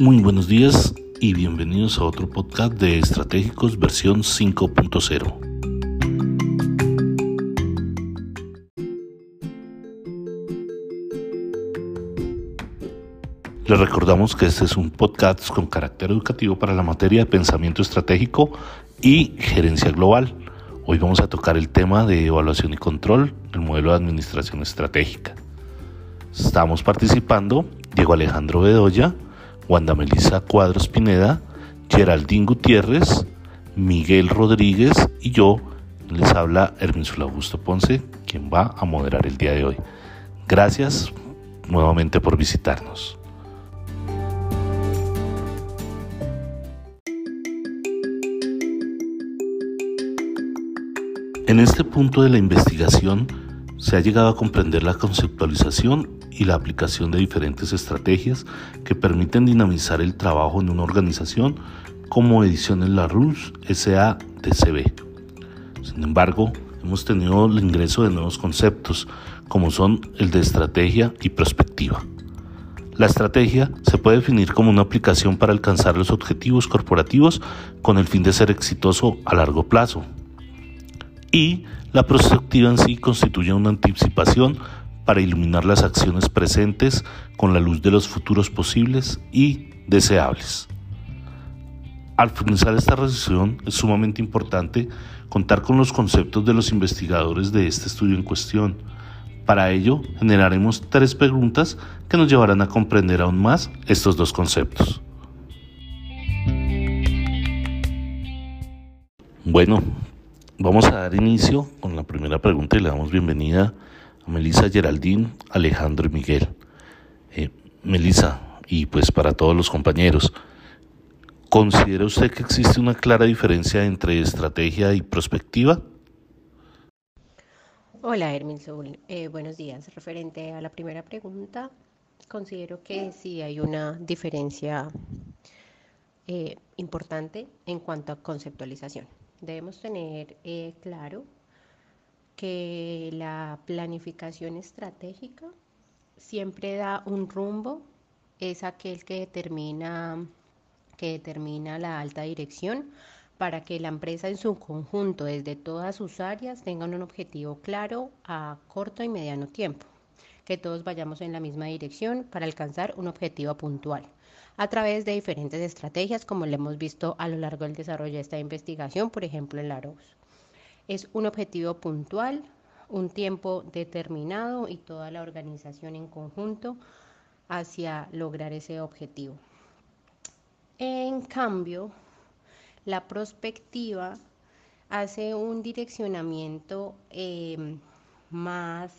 Muy buenos días y bienvenidos a otro podcast de Estratégicos versión 5.0. Les recordamos que este es un podcast con carácter educativo para la materia de pensamiento estratégico y gerencia global. Hoy vamos a tocar el tema de evaluación y control del modelo de administración estratégica. Estamos participando Diego Alejandro Bedoya, Wanda Melissa Cuadros Pineda, Geraldine Gutiérrez, Miguel Rodríguez y yo les habla Herminsul Augusto Ponce, quien va a moderar el día de hoy. Gracias nuevamente por visitarnos. En este punto de la investigación se ha llegado a comprender la conceptualización y la aplicación de diferentes estrategias que permiten dinamizar el trabajo en una organización como Ediciones La Rus SADCB. Sin embargo, hemos tenido el ingreso de nuevos conceptos como son el de estrategia y prospectiva. La estrategia se puede definir como una aplicación para alcanzar los objetivos corporativos con el fin de ser exitoso a largo plazo. Y la prospectiva en sí constituye una anticipación para iluminar las acciones presentes con la luz de los futuros posibles y deseables. Al finalizar esta recesión es sumamente importante contar con los conceptos de los investigadores de este estudio en cuestión. Para ello, generaremos tres preguntas que nos llevarán a comprender aún más estos dos conceptos. Bueno, vamos a dar inicio con la primera pregunta y le damos bienvenida Melissa Geraldine, Alejandro y Miguel. Eh, Melissa, y pues para todos los compañeros, ¿considera usted que existe una clara diferencia entre estrategia y prospectiva? Hola, Hermin eh, buenos días. Referente a la primera pregunta, considero que sí hay una diferencia eh, importante en cuanto a conceptualización. Debemos tener claro que la planificación estratégica siempre da un rumbo, es aquel que determina, que determina la alta dirección para que la empresa en su conjunto, desde todas sus áreas, tengan un objetivo claro a corto y mediano tiempo, que todos vayamos en la misma dirección para alcanzar un objetivo puntual a través de diferentes estrategias, como lo hemos visto a lo largo del desarrollo de esta investigación, por ejemplo, en la. Es un objetivo puntual, un tiempo determinado y toda la organización en conjunto hacia lograr ese objetivo. En cambio, la prospectiva hace un direccionamiento em, más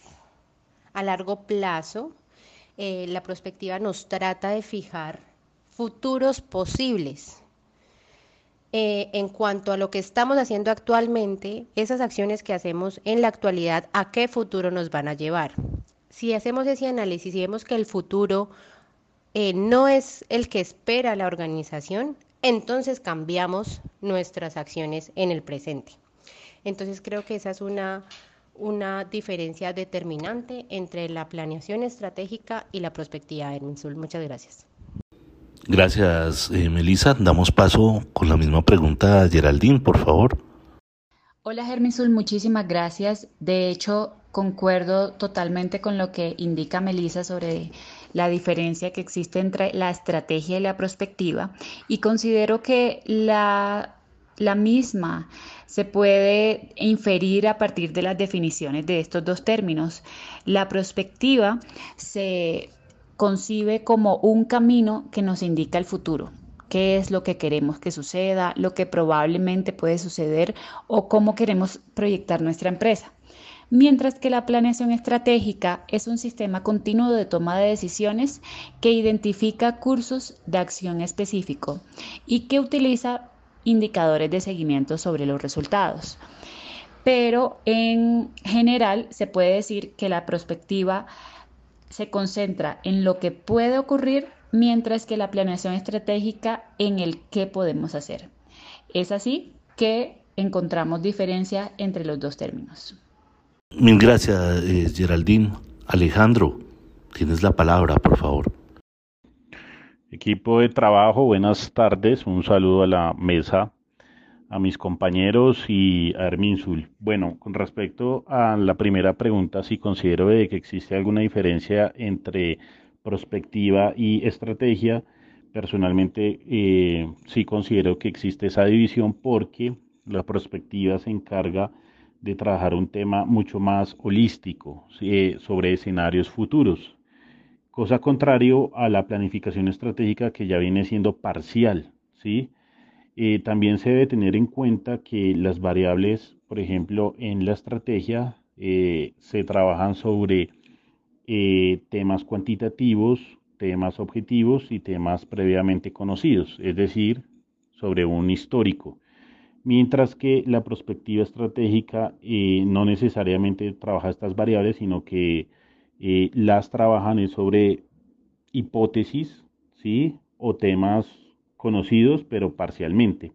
a largo plazo. Eh, la prospectiva nos trata de fijar futuros posibles eh, en cuanto a lo que estamos haciendo actualmente, esas acciones que hacemos en la actualidad, ¿a qué futuro nos van a llevar? Si hacemos ese análisis y vemos que el futuro eh, no es el que espera la organización, entonces cambiamos nuestras acciones en el presente. Entonces creo que esa es una, una diferencia determinante entre la planeación estratégica y la prospectiva de Minsul. Muchas gracias. Gracias, eh, Melissa. Damos paso con la misma pregunta a Geraldine, por favor. Hola, Germinsul, muchísimas gracias. De hecho, concuerdo totalmente con lo que indica Melissa sobre la diferencia que existe entre la estrategia y la prospectiva y considero que la, la misma se puede inferir a partir de las definiciones de estos dos términos. La prospectiva se concibe como un camino que nos indica el futuro, qué es lo que queremos que suceda, lo que probablemente puede suceder o cómo queremos proyectar nuestra empresa. Mientras que la planeación estratégica es un sistema continuo de toma de decisiones que identifica cursos de acción específico y que utiliza indicadores de seguimiento sobre los resultados. Pero en general se puede decir que la perspectiva se concentra en lo que puede ocurrir, mientras que la planeación estratégica en el qué podemos hacer. Es así que encontramos diferencia entre los dos términos. Mil gracias, eh, Geraldine. Alejandro, tienes la palabra, por favor. Equipo de trabajo, buenas tardes. Un saludo a la mesa, a mis compañeros y a Herminsul. Bueno, con respecto a la primera pregunta, si considero que existe alguna diferencia entre prospectiva y estrategia, personalmente eh, sí considero que existe esa división porque la prospectiva se encarga de trabajar un tema mucho más holístico sobre escenarios futuros cosa contrario a la planificación estratégica que ya viene siendo parcial, ¿sí? Eh, también se debe tener en cuenta que las variables, por ejemplo, en la estrategia eh, se trabajan sobre eh, temas cuantitativos, temas objetivos y temas previamente conocidos, es decir, sobre un histórico. Mientras que la perspectiva estratégica no necesariamente trabaja estas variables, sino que las trabajan sobre hipótesis, ¿sí? O temas conocidos, pero parcialmente.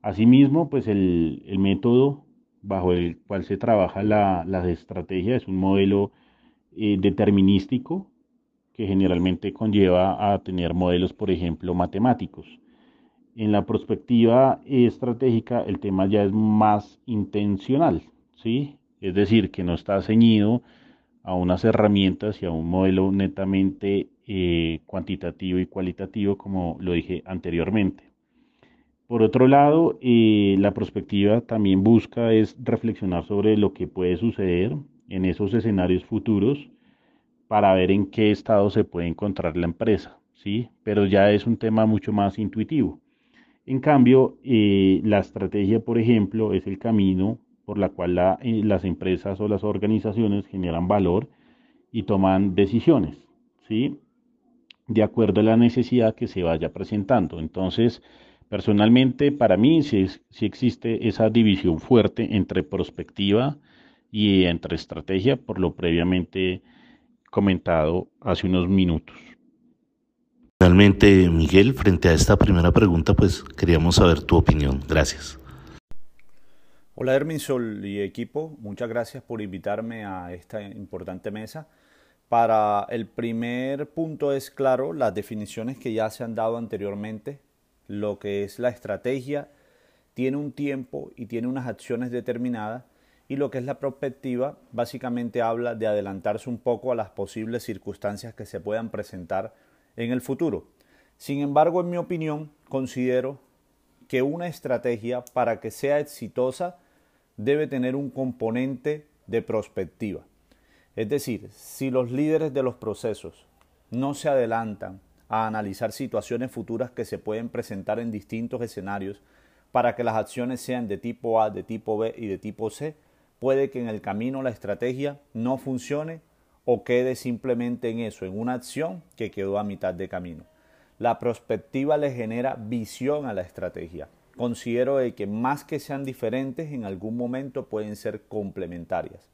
Asimismo, pues el, método bajo el cual se trabaja la, estrategia es un modelo eh, determinístico que generalmente conlleva a tener modelos, por ejemplo, matemáticos. En la perspectiva estratégica, el tema ya es más intencional, ¿sí? Es decir, que no está ceñido a unas herramientas y a un modelo netamente eh, cuantitativo y cualitativo, como lo dije anteriormente. Por otro lado, eh, la perspectiva también busca es reflexionar sobre lo que puede suceder en esos escenarios futuros para ver en qué estado se puede encontrar la empresa, ¿sí? Pero ya es un tema mucho más intuitivo. En cambio, eh, la estrategia, por ejemplo, es el camino por la cual eh, las empresas o las organizaciones generan valor y toman decisiones, ¿sí? De acuerdo a la necesidad que se vaya presentando. Entonces, personalmente, para mí sí, existe esa división fuerte entre prospectiva y entre estrategia, por lo previamente comentado hace unos minutos. Finalmente, Miguel, frente a esta primera pregunta, pues queríamos saber tu opinión. Gracias. Hola Herminsol y equipo, muchas gracias por invitarme a esta importante mesa. Para el primer punto es claro las definiciones que ya se han dado anteriormente. Lo que es la estrategia tiene un tiempo y tiene unas acciones determinadas y lo que es la prospectiva básicamente habla de adelantarse un poco a las posibles circunstancias que se puedan presentar en el futuro. Sin embargo, en mi opinión, considero que una estrategia para que sea exitosa debe tener un componente de prospectiva. Es decir, si los líderes de los procesos no se adelantan a analizar situaciones futuras que se pueden presentar en distintos escenarios para que las acciones sean de tipo A, de tipo B y de tipo C, puede que en el camino la estrategia no funcione o quede simplemente en eso, en una acción que quedó a mitad de camino. La prospectiva le genera visión a la estrategia, considero que más que sean diferentes, en algún momento pueden ser complementarias.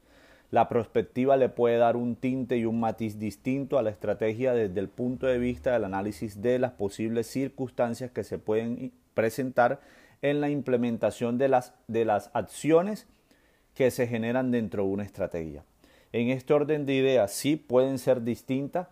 La perspectiva le puede dar un tinte y un matiz distinto a la estrategia desde el punto de vista del análisis de las posibles circunstancias que se pueden presentar en la implementación de las, de las acciones que se generan dentro de una estrategia. En este orden de ideas sí pueden ser distintas,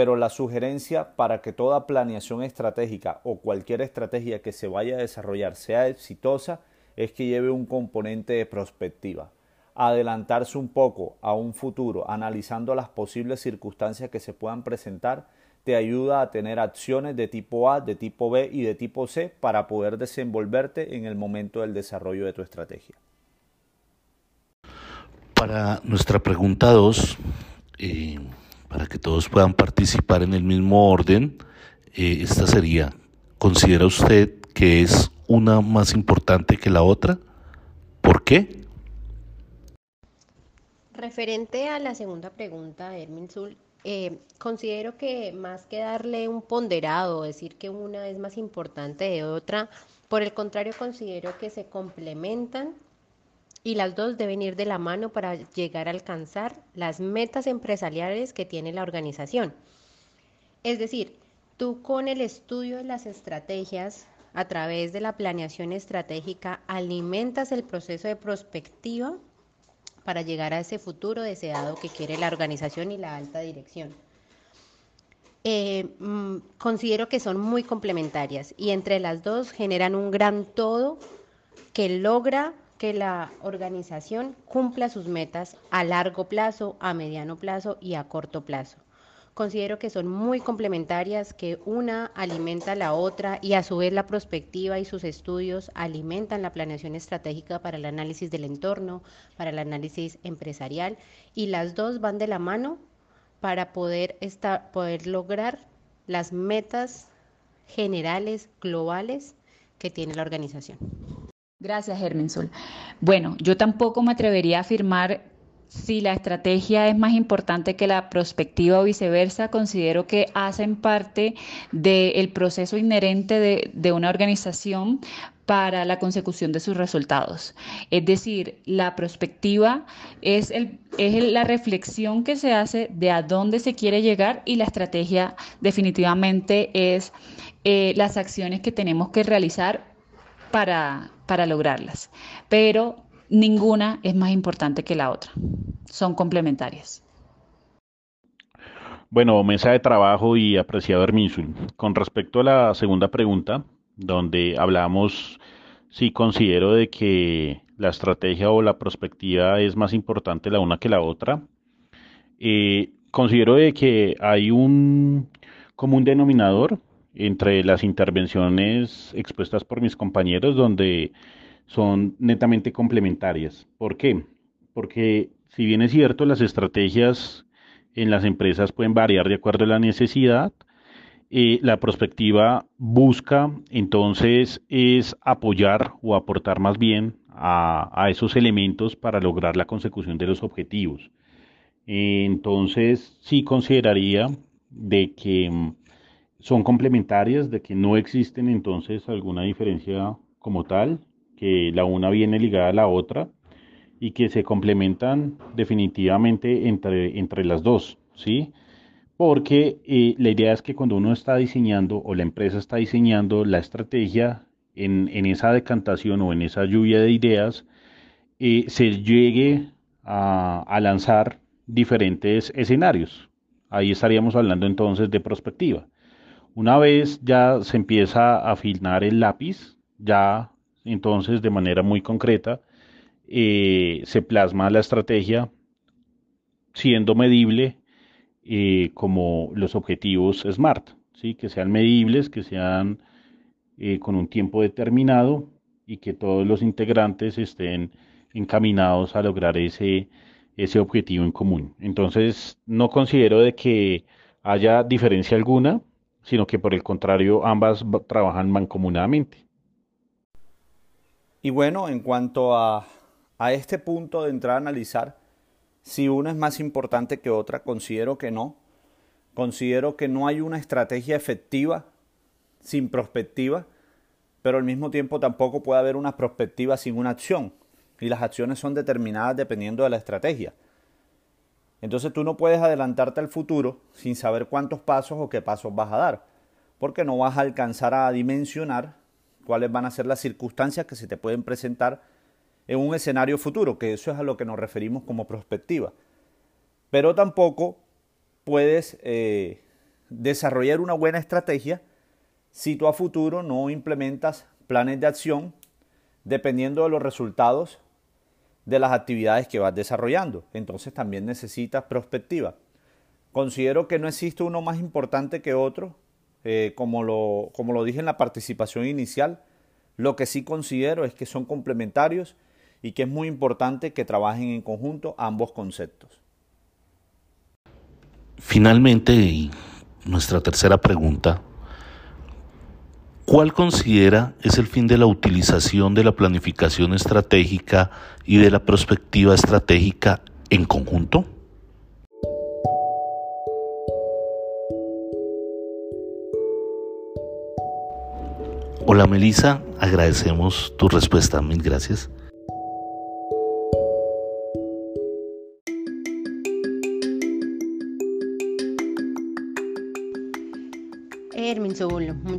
pero la sugerencia para que toda planeación estratégica o cualquier estrategia que se vaya a desarrollar sea exitosa es que lleve un componente de prospectiva. Adelantarse un poco a un futuro analizando las posibles circunstancias que se puedan presentar te ayuda a tener acciones de tipo A, de tipo B y de tipo C para poder desenvolverte en el momento del desarrollo de tu estrategia. Para nuestra pregunta 2, para que todos puedan participar en el mismo orden, eh, esta sería, ¿considera usted que es una más importante que la otra? ¿Por qué? Referente a la segunda pregunta, Hermin Zul, eh, considero que más que darle un ponderado, decir que una es más importante de otra, por el contrario considero que se complementan y las dos deben ir de la mano para llegar a alcanzar las metas empresariales que tiene la organización. Es decir, tú con el estudio de las estrategias a través de la planeación estratégica alimentas el proceso de prospectiva para llegar a ese futuro deseado que quiere la organización y la alta dirección. eh, mm, considero que son muy complementarias y entre las dos generan un gran todo que logra que la organización cumpla sus metas a largo plazo, a mediano plazo y a corto plazo. Considero que son muy complementarias, que una alimenta la otra y a su vez la prospectiva y sus estudios alimentan la planeación estratégica para el análisis del entorno, para el análisis empresarial y las dos van de la mano para poder, poder lograr las metas generales, globales que tiene la organización. Gracias, Sol. Bueno, yo tampoco me atrevería a afirmar si la estrategia es más importante que la prospectiva o viceversa. Considero que hacen parte del proceso inherente de, una organización para la consecución de sus resultados. Es decir, la prospectiva es la reflexión que se hace de a dónde se quiere llegar y la estrategia definitivamente es eh, las acciones que tenemos que realizar para, para lograrlas. Pero ninguna es más importante que la otra. Son complementarias. Bueno, mesa de trabajo y apreciado Herminsul. Con respecto a la segunda pregunta, donde hablamos si considero de que la estrategia o la perspectiva es más importante la una que la otra. Eh, considero de que hay un común denominador entre las intervenciones expuestas por mis compañeros donde son netamente complementarias. ¿Por qué? Porque si bien es cierto, las estrategias en las empresas pueden variar de acuerdo a la necesidad, eh, la perspectiva busca entonces es apoyar o aportar más bien a, esos elementos para lograr la consecución de los objetivos. entonces sí consideraría de que mm, son complementarias, de que no existen entonces alguna diferencia como tal, que la una viene ligada a la otra y que se complementan definitivamente entre, entre las dos, ¿sí? porque eh, la idea es que cuando uno está diseñando o la empresa está diseñando la estrategia en, esa decantación o en esa lluvia de ideas, eh, se llegue a, lanzar diferentes escenarios. Ahí estaríamos hablando entonces de perspectiva. Una vez ya se empieza a afinar el lápiz, ya entonces de manera muy concreta eh, se plasma la estrategia siendo medible eh, como los objetivos SMART, ¿sí? que sean medibles, que sean eh, con un tiempo determinado y que todos los integrantes estén encaminados a lograr ese, ese objetivo en común. Entonces, no considero de que haya diferencia alguna, sino que por el contrario, ambas trabajan mancomunadamente. Y bueno, en cuanto a, a este punto de entrar a analizar, si una es más importante que otra, considero que no. Considero que no hay una estrategia efectiva sin prospectiva, pero al mismo tiempo tampoco puede haber una prospectiva sin una acción. Y las acciones son determinadas dependiendo de la estrategia. Entonces tú no puedes adelantarte al futuro sin saber cuántos pasos o qué pasos vas a dar, porque no vas a alcanzar a dimensionar cuáles van a ser las circunstancias que se te pueden presentar en un escenario futuro, que eso es a lo que nos referimos como prospectiva. Pero tampoco puedes eh, desarrollar una buena estrategia si tú a futuro no implementas planes de acción dependiendo de los resultados de las actividades que vas desarrollando. Entonces también necesitas prospectiva. Considero que no existe uno más importante que otro, eh, como, lo, como lo dije en la participación inicial. Lo que sí considero es que son complementarios y que es muy importante que trabajen en conjunto ambos conceptos. Finalmente, nuestra tercera pregunta, ¿cuál considera es el fin de la utilización de la planificación estratégica y de la perspectiva estratégica en conjunto? Hola Melissa, agradecemos tu respuesta, mil gracias.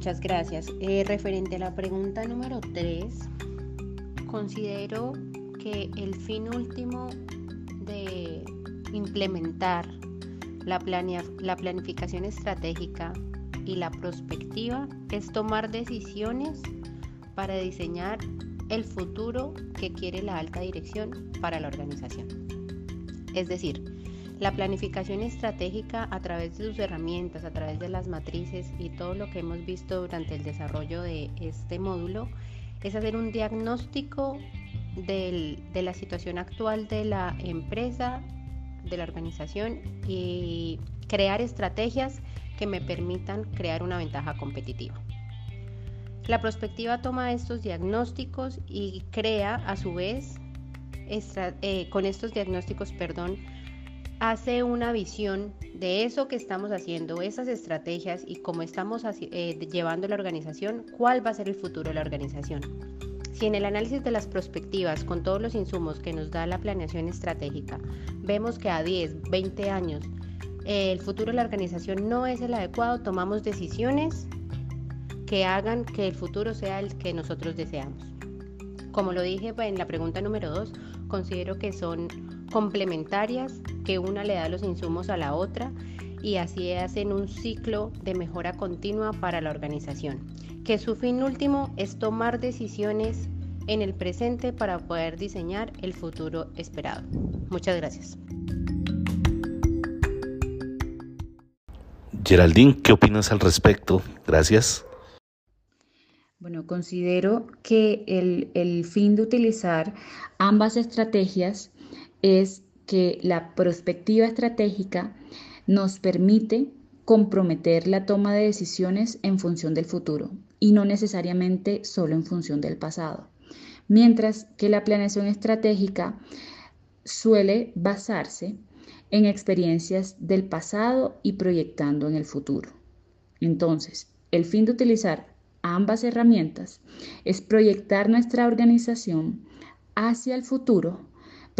Muchas gracias. Eh, referente a la pregunta número 3, considero que el fin último de implementar la, la planificación estratégica y la prospectiva es tomar decisiones para diseñar el futuro que quiere la alta dirección para la organización. Es decir, la planificación estratégica a través de sus herramientas, a través de las matrices y todo lo que hemos visto durante el desarrollo de este módulo es hacer un diagnóstico de la situación actual de la empresa, de la organización y crear estrategias que me permitan crear una ventaja competitiva. La prospectiva toma estos diagnósticos y crea a su vez, eh, con estos diagnósticos, perdón, hace una visión de eso que estamos haciendo, esas estrategias y cómo estamos eh, llevando la organización, cuál va a ser el futuro de la organización. Si en el análisis de las prospectivas, con todos los insumos que nos da la planeación estratégica, vemos que a 10, 20 años el futuro de la organización no es el adecuado, tomamos decisiones que hagan que el futuro sea el que nosotros deseamos. Como lo dije en la pregunta número 2, considero que son complementarias, que una le da los insumos a la otra y así hacen un ciclo de mejora continua para la organización, que su fin último es tomar decisiones en el presente para poder diseñar el futuro esperado. Muchas gracias. Geraldine, ¿qué opinas al respecto? Gracias. Bueno, considero que el, el fin de utilizar ambas estrategias es que la perspectiva estratégica nos permite comprometer la toma de decisiones en función del futuro y no necesariamente solo en función del pasado. Mientras que la planeación estratégica suele basarse en experiencias del pasado y proyectando en el futuro. Entonces, el fin de utilizar ambas herramientas es proyectar nuestra organización hacia el futuro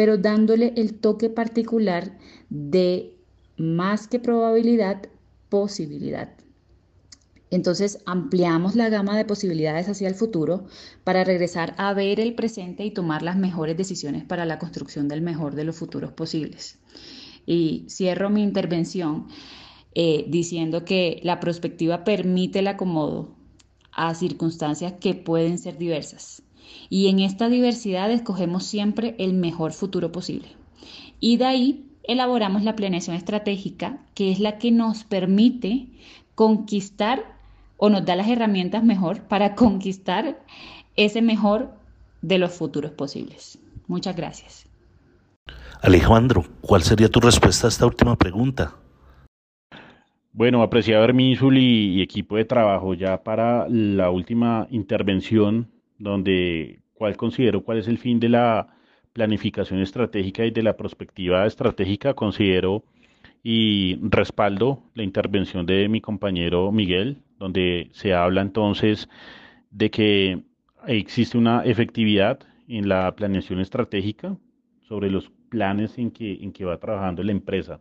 pero dándole el toque particular de más que probabilidad, posibilidad. Entonces ampliamos la gama de posibilidades hacia el futuro para regresar a ver el presente y tomar las mejores decisiones para la construcción del mejor de los futuros posibles. Y cierro mi intervención eh, diciendo que la perspectiva permite el acomodo a circunstancias que pueden ser diversas y en esta diversidad escogemos siempre el mejor futuro posible. Y de ahí elaboramos la planeación estratégica, que es la que nos permite conquistar o nos da las herramientas mejor para conquistar ese mejor de los futuros posibles. Muchas gracias. Alejandro, ¿cuál sería tu respuesta a esta última pregunta? Bueno, apreciado Hermínsul y, y equipo de trabajo, ya para la última intervención donde cuál considero cuál es el fin de la planificación estratégica y de la perspectiva estratégica, considero y respaldo la intervención de mi compañero Miguel, donde se habla entonces de que existe una efectividad en la planeación estratégica sobre los planes en que, en que va trabajando la empresa.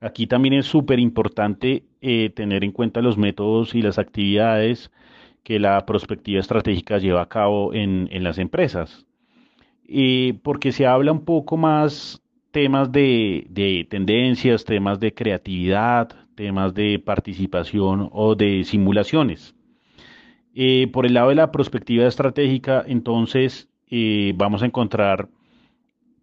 Aquí también es súper importante eh, tener en cuenta los métodos y las actividades que la prospectiva estratégica lleva a cabo en, las empresas. porque se habla un poco más temas de, tendencias, temas de creatividad, temas de participación o de simulaciones. Eh, por el lado de la prospectiva estratégica, entonces eh, vamos a encontrar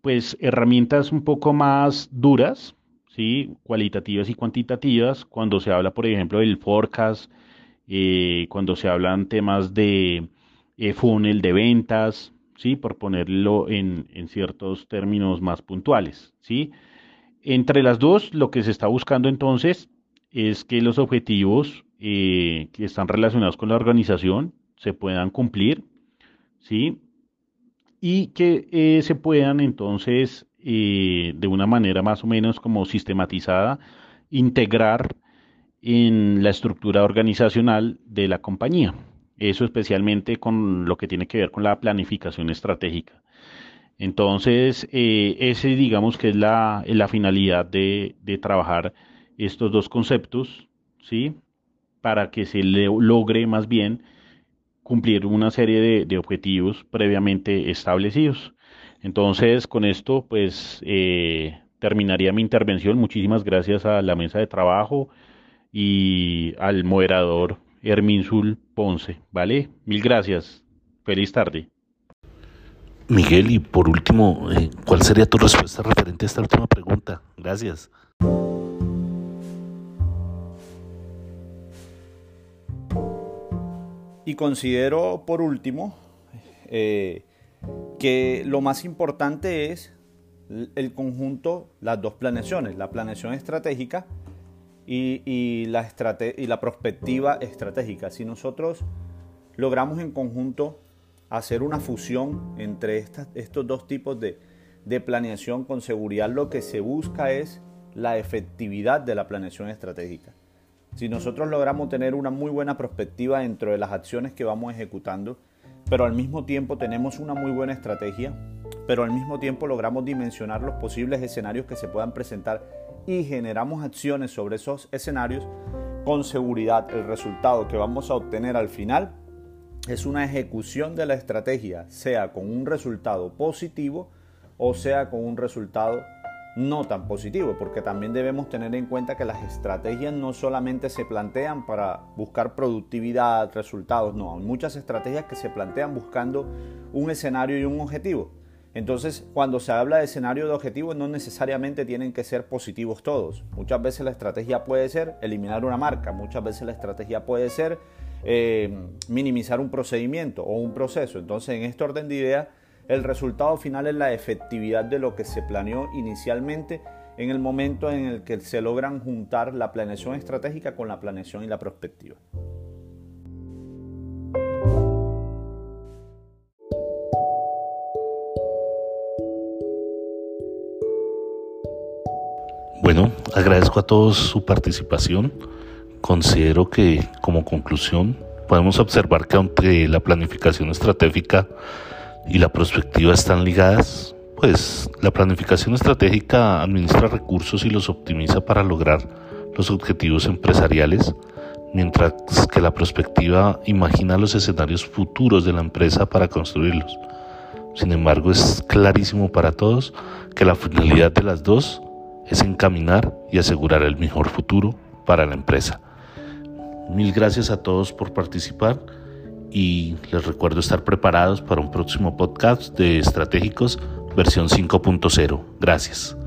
pues herramientas un poco más duras, ¿sí? cualitativas y cuantitativas, cuando se habla, por ejemplo, del forecast, eh, cuando se hablan temas de eh, funnel de ventas, ¿sí? por ponerlo en, ciertos términos más puntuales. ¿sí? Entre las dos, lo que se está buscando entonces es que los objetivos eh, que están relacionados con la organización se puedan cumplir, ¿sí? Y que se puedan entonces, de una manera más o menos como sistematizada, integrar en la estructura organizacional de la compañía. Eso especialmente con lo que tiene que ver con la planificación estratégica. Entonces, eh, ese digamos que es la, la finalidad de, trabajar estos dos conceptos, ¿sí? Para que se logre más bien cumplir una serie de, objetivos previamente establecidos. Entonces, con esto, pues, eh, terminaría mi intervención. Muchísimas gracias a la mesa de trabajo y al moderador Herminsul Ponce. ¿Vale? Mil gracias. Feliz tarde. Miguel, y por último, eh, ¿cuál sería tu respuesta referente a esta última pregunta? Gracias. Y considero, por último, eh, que lo más importante es el conjunto, las dos planeaciones, la planeación estratégica y, la, y la perspectiva estratégica. Si nosotros logramos en conjunto hacer una fusión entre estos dos tipos de, de planeación con seguridad, lo que se busca es la efectividad de la planeación estratégica. Si nosotros logramos tener una muy buena perspectiva dentro de las acciones que vamos ejecutando, pero al mismo tiempo tenemos una muy buena estrategia, pero al mismo tiempo logramos dimensionar los posibles escenarios que se puedan presentar y generamos acciones sobre esos escenarios, con seguridad el resultado que vamos a obtener al final es una ejecución de la estrategia, sea con un resultado positivo o sea con un resultado no tan positivo, porque también debemos tener en cuenta que las estrategias no solamente se plantean para buscar productividad, resultados, no, hay muchas estrategias que se plantean buscando un escenario y un objetivo. Entonces, cuando se habla de escenario de objetivos, no necesariamente tienen que ser positivos todos. Muchas veces la estrategia puede ser eliminar una marca, muchas veces la estrategia puede ser eh, minimizar un procedimiento o un proceso. Entonces, en este orden de ideas, el resultado final es la efectividad de lo que se planeó inicialmente en el momento en el que se logran juntar la planeación estratégica con la planeación y la prospectiva. Agradezco a todos su participación. Considero que como conclusión podemos observar que aunque la planificación estratégica y la prospectiva están ligadas, pues la planificación estratégica administra recursos y los optimiza para lograr los objetivos empresariales, mientras que la prospectiva imagina los escenarios futuros de la empresa para construirlos. Sin embargo, es clarísimo para todos que la finalidad de las dos es encaminar y asegurar el mejor futuro para la empresa. Mil gracias a todos por participar y les recuerdo estar preparados para un próximo podcast de Estratégicos versión 5.0. Gracias.